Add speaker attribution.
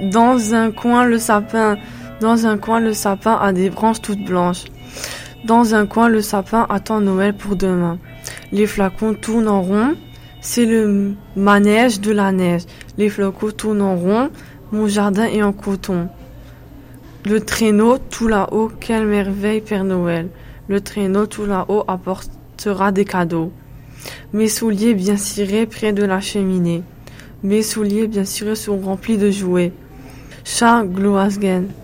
Speaker 1: Dans un coin, le sapin. Dans un coin, le sapin a des branches toutes blanches. Dans un coin, le sapin attend Noël pour demain. Les flacons tournent en rond. C'est le manège de la neige. Les flocons tournent en rond. Mon jardin est en coton. Le traîneau tout là-haut, quelle merveille, Père Noël. Le traîneau tout là-haut apportera des cadeaux. Mes souliers bien cirés près de la cheminée. Mes souliers bien cirés sont remplis de jouets. Schau, Gluas gehen.